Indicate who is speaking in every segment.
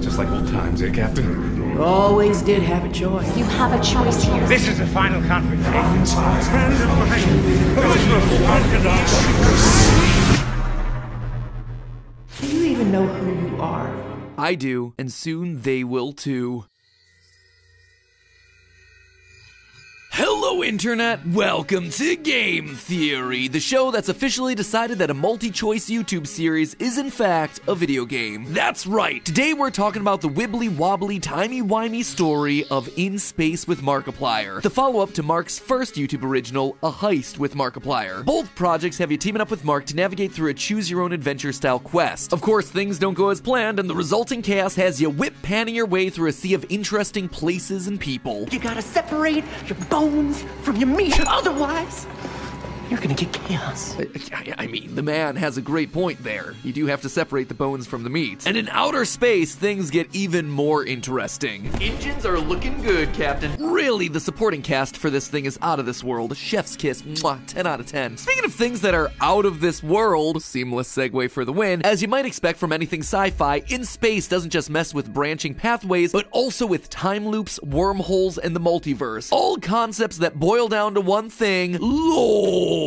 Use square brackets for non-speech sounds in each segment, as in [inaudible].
Speaker 1: Just like old times, eh, Captain?
Speaker 2: Always did have a choice.
Speaker 3: You have a choice here.
Speaker 4: This is the final confrontation. Friend of mine, there was no
Speaker 2: Do you even know who you are?
Speaker 5: I do, and soon they will too. Hello, Internet! Welcome to Game Theory, the show that's officially decided that a multi choice YouTube series is, in fact, a video game. That's right! Today we're talking about the wibbly wobbly, timey wimey story of In Space with Markiplier, the follow up to Mark's first YouTube original, A Heist with Markiplier. Both projects have you teaming up with Mark to navigate through a choose your own adventure style quest. Of course, things don't go as planned, and the resulting chaos has you whip panning your way through a sea of interesting places and people.
Speaker 2: You gotta separate your bones from your meat, otherwise, you're gonna get chaos.
Speaker 5: I, I mean, the man has a great point there. You do have to separate the bones from the meat. And in outer space, things get even more interesting. Engines are looking good, Captain. Really, the supporting cast for this thing is out of this world. Chef's kiss, mwah, 10 out of 10. Speaking of things that are out of this world, seamless segue for the win, as you might expect from anything sci fi, In Space doesn't just mess with branching pathways, but also with time loops, wormholes, and the multiverse. All concepts that boil down to one thing lore.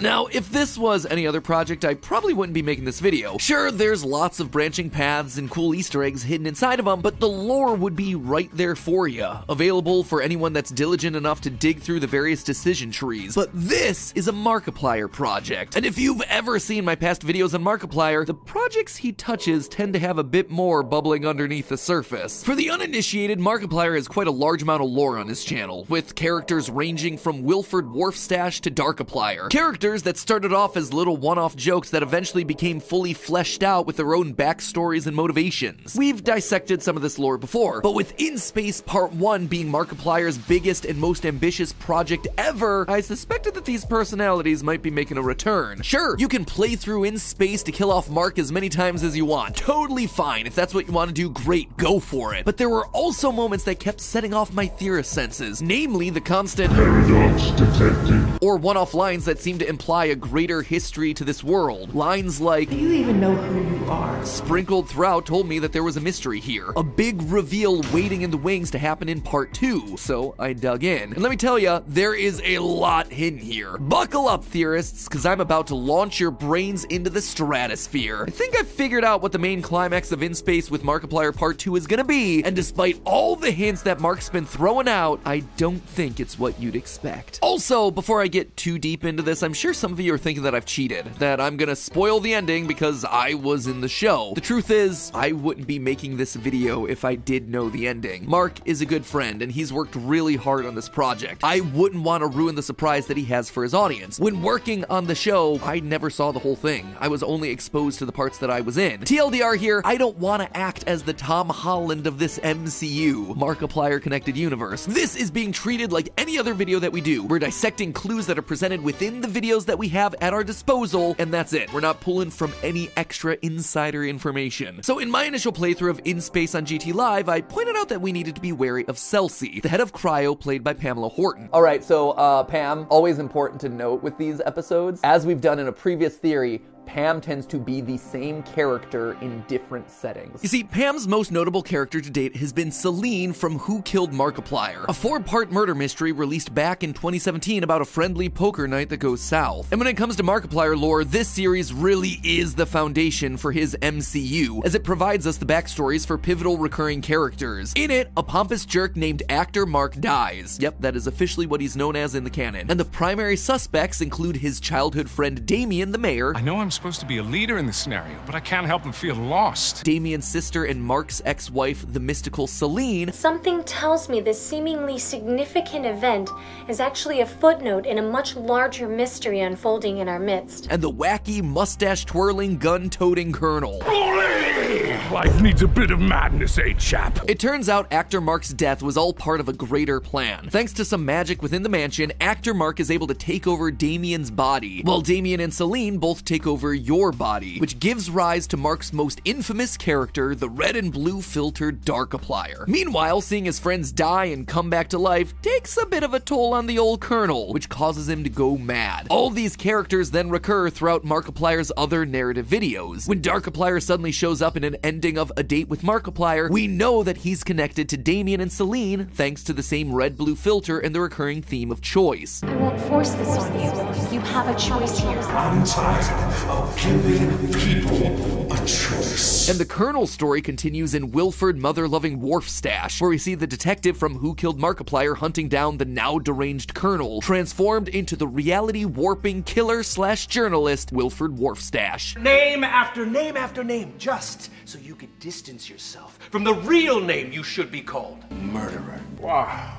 Speaker 5: Now, if this was any other project, I probably wouldn't be making this video. Sure, there's lots of branching paths and cool Easter eggs hidden inside of them, but the lore would be right there for you, available for anyone that's diligent enough to dig through the various decision trees. But this is a Markiplier project, and if you've ever seen my past videos on Markiplier, the projects he touches tend to have a bit more bubbling underneath the surface. For the uninitiated, Markiplier has quite a large amount of lore on his channel, with characters ranging from Wilford Wharfstash to Darkiplier. Characters that started off as little one-off jokes that eventually became fully fleshed out with their own backstories and motivations. We've dissected some of this lore before, but with In Space Part 1 being Markiplier's biggest and most ambitious project ever, I suspected that these personalities might be making a return. Sure, you can play through In Space to kill off Mark as many times as you want. Totally fine. If that's what you want to do, great, go for it. But there were also moments that kept setting off my theorist senses, namely the constant
Speaker 1: Paradox detected.
Speaker 5: or one-off lines that seem to imply a greater history to this world. Lines like
Speaker 2: Do you even know who you are?
Speaker 5: sprinkled throughout told me that there was a mystery here, a big reveal waiting in the wings to happen in part two. So I dug in. And let me tell you, there is a lot hidden here. Buckle up, theorists, because I'm about to launch your brains into the stratosphere. I think I've figured out what the main climax of In Space with Markiplier Part 2 is gonna be, and despite all the hints that Mark's been throwing out, I don't think it's what you'd expect. Also, before I get too deep into this, I'm sure some of you are thinking that I've cheated, that I'm gonna spoil the ending because I was in the show. The truth is, I wouldn't be making this video if I did know the ending. Mark is a good friend, and he's worked really hard on this project. I wouldn't want to ruin the surprise that he has for his audience. When working on the show, I never saw the whole thing. I was only exposed to the parts that I was in. TLDR here, I don't want to act as the Tom Holland of this MCU, Markiplier Connected Universe. This is being treated like any other video that we do. We're dissecting clues that are presented within the videos that we have at our disposal, and that's it. We're not pulling from any extra insider information. So in my initial playthrough of In Space on GT Live, I pointed out that we needed to be wary of Celsi, the head of Cryo played by Pamela Horton. All right, so uh, Pam, always important to note with these episodes, as we've done in a previous theory, Pam tends to be the same character in different settings. You see, Pam's most notable character to date has been Celine from Who Killed Markiplier, a four part murder mystery released back in 2017 about a friendly poker night that goes south. And when it comes to Markiplier lore, this series really is the foundation for his MCU, as it provides us the backstories for pivotal recurring characters. In it, a pompous jerk named Actor Mark dies. Yep, that is officially what he's known as in the canon. And the primary suspects include his childhood friend Damien the mayor,
Speaker 6: I know I'm supposed to be a leader in this scenario, but I can't help but feel lost.
Speaker 5: Damien's sister and Mark's ex-wife, the mystical Celine,
Speaker 3: Something tells me this seemingly significant event is actually a footnote in a much larger mystery unfolding in our midst.
Speaker 5: and the wacky mustache-twirling, gun-toting colonel.
Speaker 1: Life needs a bit of madness, eh, chap?
Speaker 5: It turns out actor Mark's death was all part of a greater plan. Thanks to some magic within the mansion, actor Mark is able to take over Damien's body, while Damien and Celine both take over your body, which gives rise to Mark's most infamous character, the red and blue filtered Darkiplier. Meanwhile, seeing his friends die and come back to life takes a bit of a toll on the old Colonel, which causes him to go mad. All these characters then recur throughout Markiplier's other narrative videos. When Darkiplier suddenly shows up up in an ending of A Date with Markiplier, we know that he's connected to Damien and Celine thanks to the same red blue filter and the recurring theme of choice.
Speaker 3: I won't force this on you. You have a choice here.
Speaker 4: I'm tired of giving people a choice.
Speaker 5: And the Colonel story continues in Wilford Mother Loving Wharf Stash, where we see the detective from Who Killed Markiplier hunting down the now deranged Colonel, transformed into the reality warping killer slash journalist Wilford Wharfstash.
Speaker 2: Name after name after name, just so you could distance yourself from the real name you should be called murderer.
Speaker 1: Wow.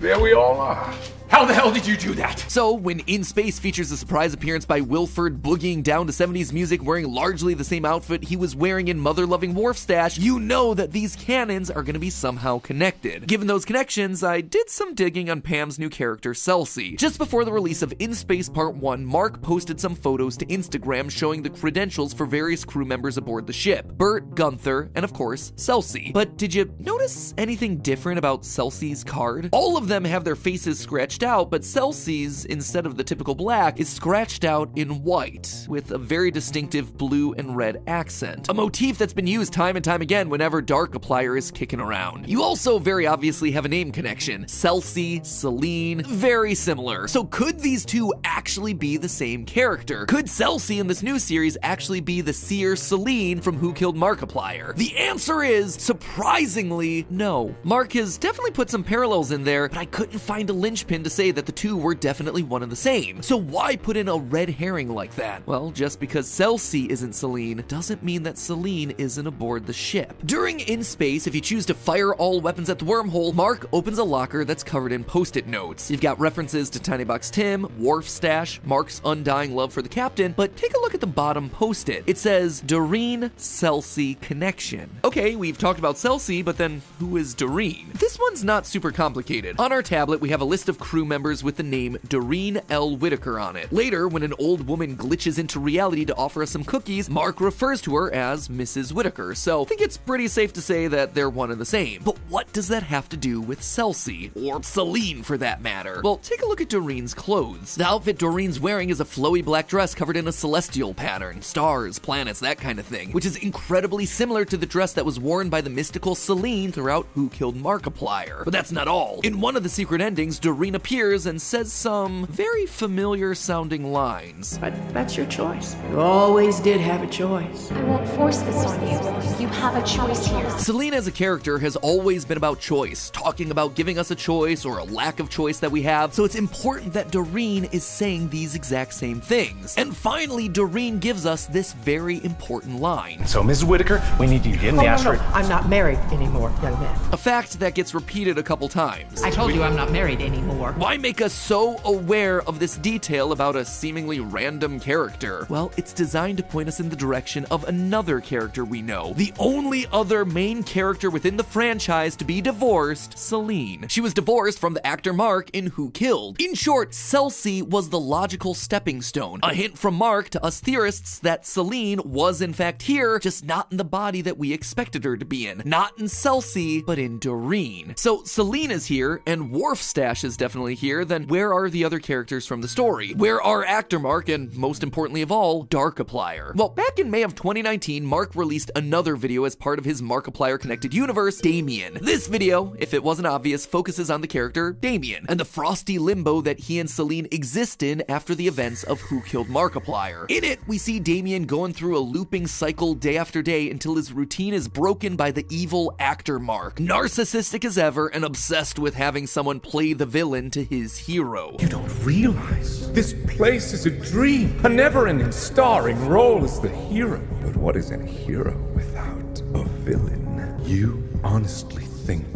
Speaker 1: There we all are.
Speaker 2: How the hell did you do that?
Speaker 5: So, when In Space features a surprise appearance by Wilford boogieing down to 70s music wearing largely the same outfit he was wearing in Mother Loving Wharf Stash, you know that these canons are to be somehow connected. Given those connections, I did some digging on Pam's new character, Celsi. Just before the release of In Space Part 1, Mark posted some photos to Instagram showing the credentials for various crew members aboard the ship Bert, Gunther, and of course, Celsi. But did you notice anything different about Celsi's card? All of them have their faces scratched out, but Celsi's, instead of the typical black, is scratched out in white, with a very distinctive blue and red accent. A motif that's been used time and time again whenever Darkiplier is kicking around. You also very obviously have a name connection. Celsi, Celine, very similar. So could these two actually be the same character? Could Celsi in this new series actually be the seer Celine from Who Killed Markiplier? The answer is, surprisingly, no. Mark has definitely put some parallels in there, but I couldn't find a linchpin to say that the two were definitely one and the same. So why put in a red herring like that? Well, just because Celsi isn't Celine doesn't mean that Celine isn't aboard the ship. During In Space, if you choose to fire all weapons at the wormhole, Mark opens a locker that's covered in post-it notes. You've got references to Tiny Box Tim, Wharf Stash, Mark's undying love for the captain, but take a look at the bottom post-it. It says Doreen Celsi connection. Okay, we've talked about Celsi, but then who is Doreen? This one's not super complicated. On our tablet, we have a list of crew members with the name Doreen L. Whitaker on it. Later, when an old woman glitches into reality to offer us some cookies, Mark refers to her as Mrs. Whitaker, so I think it's pretty safe to say that they're one and the same. But what does that have to do with Celsi? Or Celine, for that matter? Well, take a look at Doreen's clothes. The outfit Doreen's wearing is a flowy black dress covered in a celestial pattern, stars, planets, that kind of thing, which is incredibly similar to the dress that was worn by the mystical Celine throughout Who Killed Markiplier. But that's not all. In one of the secret endings, Doreen appears and says some very familiar sounding lines.
Speaker 7: But that's your choice. You always did have a choice.
Speaker 3: I won't force this on you. You have a choice here.
Speaker 5: Celine as a character has always been about choice, talking about giving us a choice or a lack of choice that we have, so it's important that Doreen is saying these exact same things. And finally, Doreen gives us this very important line.
Speaker 8: So, Mrs. Whitaker, we need you to get in
Speaker 7: Oh,
Speaker 8: the
Speaker 7: no,
Speaker 8: asteroid.
Speaker 7: no, I'm not married anymore, young man.
Speaker 5: A fact that gets repeated a couple times.
Speaker 7: I told you I'm not married anymore.
Speaker 5: Why make us so aware of this detail about a seemingly random character? Well, it's designed to point us in the direction of another character we know. The only other main character within the franchise to be divorced, Celine. She was divorced from the actor Mark in Who Killed. In short, Celsi was the logical stepping stone. A hint from Mark to us theorists that Celine was in fact here, just not in the body that we expected her to be in. Not in Celsi, but in Doreen. So Celine is here, and Wharf Stash is definitely here, then where are the other characters from the story? Where are actor Mark, and most importantly of all, Darkiplier? Well, back in May of 2019, Mark released another video as part of his Markiplier connected universe, Damien. This video, if it wasn't obvious, focuses on the character Damien, and the frosty limbo that he and Celine exist in after the events of Who Killed Markiplier. In it, we see Damien going through a looping cycle day after day until his routine is broken by the evil actor Mark. Narcissistic as ever and obsessed with having someone play the villain to his hero.
Speaker 1: You don't realize this place is a dream, a never-ending starring role as the hero. But what is a hero without a villain? You honestly think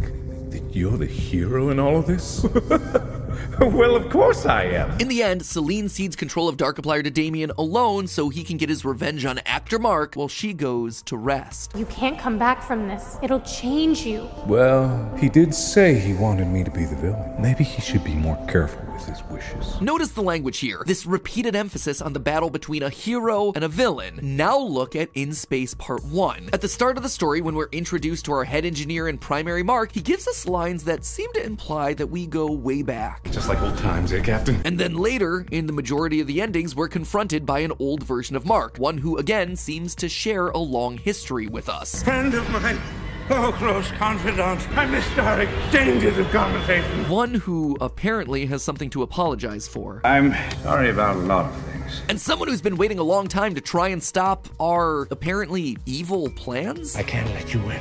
Speaker 1: that you're the hero in all of this? [laughs] [laughs] well, of course I am.
Speaker 5: In the end, Celine cedes control of Dark Darkiplier to Damien alone so he can get his revenge on actor Mark while she goes to rest.
Speaker 3: You can't come back from this. It'll change you.
Speaker 1: Well, he did say he wanted me to be the villain. Maybe he should be more careful with his wishes.
Speaker 5: Notice the language here, this repeated emphasis on the battle between a hero and a villain. Now look at In Space Part 1. At the start of the story, when we're introduced to our head engineer and primary Mark, he gives us lines that seem to imply that we go way back.
Speaker 8: Just
Speaker 1: like old times, eh, Captain?
Speaker 5: And then later, in the majority of the endings, we're confronted by an old version of Mark, one who again seems to share a long history with us.
Speaker 4: Friend of mine. Oh, close confidant. I missed our exchanges of conversation.
Speaker 5: One who apparently has something to apologize for.
Speaker 4: I'm sorry about a lot of things.
Speaker 5: And someone who's been waiting a long time to try and stop our apparently evil plans?
Speaker 4: I can't let you win.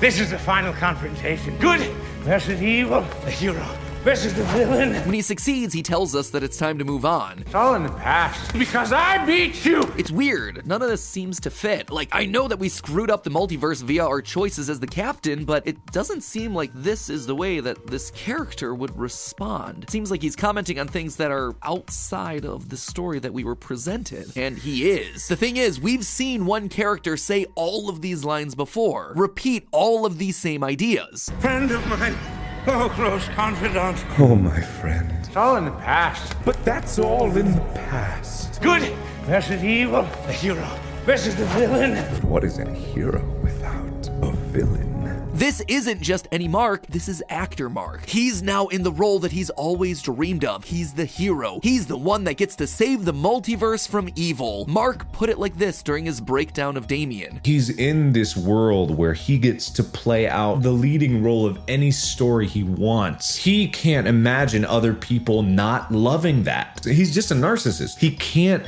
Speaker 4: This is the final confrontation. Good versus evil. The hero versus the villain.
Speaker 5: When he succeeds, he tells us that it's time to move on.
Speaker 4: It's all in the past because I beat you.
Speaker 5: It's weird. None of this seems to fit. Like, I know that we screwed up the multiverse via our choices as the captain, but it doesn't seem like this is the way that this character would respond. It seems like he's commenting on things that are outside of the story that we were presented. And he is. The thing is, we've seen one character say all of these lines before, repeat all of these same ideas.
Speaker 4: Friend of mine. Oh, close confidant.
Speaker 1: Oh, my friend.
Speaker 4: It's all in the past.
Speaker 1: But that's all in the past.
Speaker 4: Good versus evil. The hero versus the villain.
Speaker 1: But what is a hero without a villain?
Speaker 5: This isn't just any Mark, this is actor Mark. He's now in the role that he's always dreamed of. He's the hero. He's the one that gets to save the multiverse from evil. Mark put it like this during his breakdown of Damien.
Speaker 8: He's in this world where he gets to play out the leading role of any story he wants. He can't imagine other people not loving that. He's just a narcissist. He can't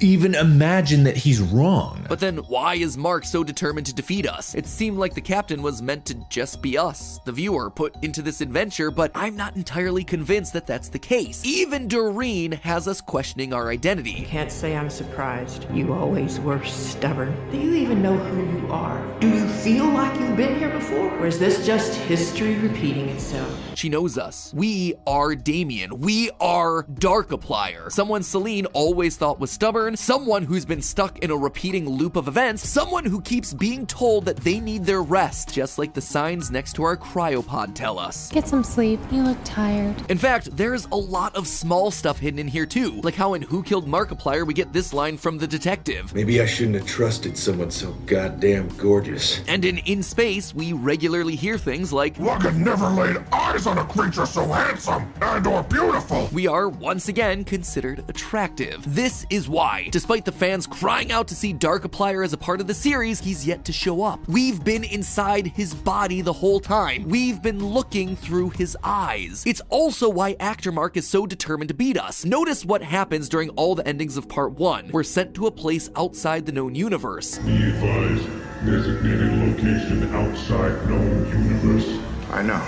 Speaker 8: even imagine that he's wrong.
Speaker 5: But then why is Mark so determined to defeat us? It seemed like the captain was meant to just be us, the viewer, put into this adventure, but I'm not entirely convinced that that's the case. Even Doreen has us questioning our identity.
Speaker 7: I Can't say I'm surprised. You always were stubborn. Do you even know who you are? Do you feel like you've been here before? Or is this just history repeating itself?
Speaker 5: She knows us. We are Damien. We are Darkiplier. Someone Celine always thought was stubborn, someone who's been stuck in a repeating loop of events, someone who keeps being told that they need their rest, just like the signs next to our cryopod tell us.
Speaker 9: Get some sleep. You look tired.
Speaker 5: In fact, there's a lot of small stuff hidden in here too, like how in Who Killed Markiplier we get this line from the detective.
Speaker 10: Maybe I shouldn't have trusted someone so goddamn gorgeous.
Speaker 5: And in In Space, we regularly hear things like,
Speaker 11: Logan never laid eyes on a creature so handsome and or beautiful.
Speaker 5: We are once again considered attractive. This is why, despite the fans crying out to see Darkiplier as a part of the series, he's yet to show up. We've been inside his body the whole time. We've been looking through his eyes. It's also why actor Mark is so determined to beat us. Notice what happens during all the endings of part one. We're sent to a place outside the known universe.
Speaker 11: Be advised, designated location outside known universe.
Speaker 10: I know.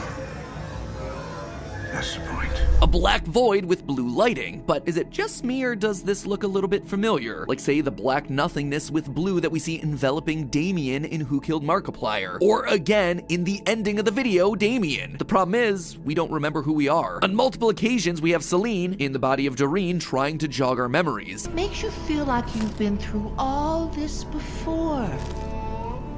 Speaker 10: That's the point.
Speaker 5: A black void with blue lighting. But is it just me or does this look a little bit familiar? Like, say, the black nothingness with blue that we see enveloping Damien in Who Killed Markiplier. Or again, in the ending of the video, Damien. The problem is, we don't remember who we are. On multiple occasions, we have Celine in the body of Doreen trying to jog our memories.
Speaker 12: It Makes you feel like you've been through all this before.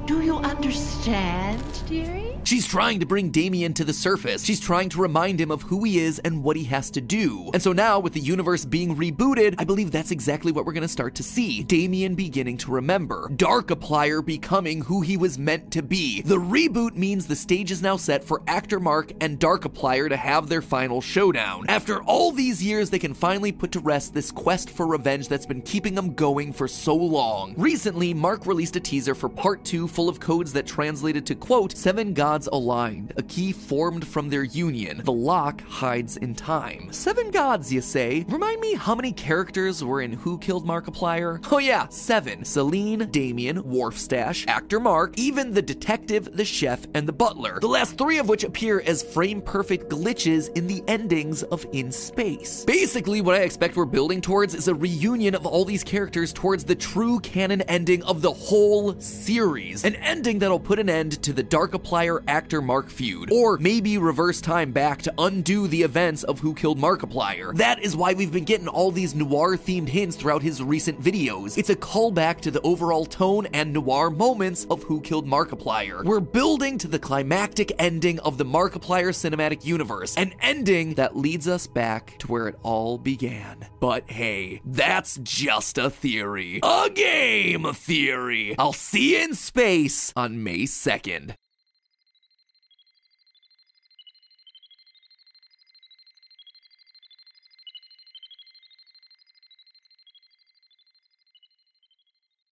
Speaker 12: Do you understand, dearie?
Speaker 5: She's trying to bring Damien to the surface. She's trying to remind him of who he is and what he has to do. And so now, with the universe being rebooted, I believe that's exactly what we're gonna start to see. Damien beginning to remember. Dark Darkiplier becoming who he was meant to be. The reboot means the stage is now set for actor Mark and Dark Darkiplier to have their final showdown. After all these years, they can finally put to rest this quest for revenge that's been keeping them going for so long. Recently, Mark released a teaser for part two full of codes that translated to quote, Seven gods aligned, a key formed from their union. The lock hides in time. Seven gods, you say? Remind me how many characters were in Who Killed Markiplier? Oh yeah, seven. Celine, Damien, Wharfstash, actor Mark, even the detective, the chef, and the butler. The last three of which appear as frame-perfect glitches in the endings of In Space. Basically, what I expect we're building towards is a reunion of all these characters towards the true canon ending of the whole series. An ending that'll put an end to the Darkiplier actor Mark feud, or maybe reverse time back to undo the events of Who Killed Markiplier. That is why we've been getting all these noir themed hints throughout his recent videos. It's a callback to the overall tone and noir moments of Who Killed Markiplier. We're building to the climactic ending of the Markiplier cinematic universe, an ending that leads us back to where it all began. But hey, that's just a theory. A game theory. I'll see you in space on May 2nd.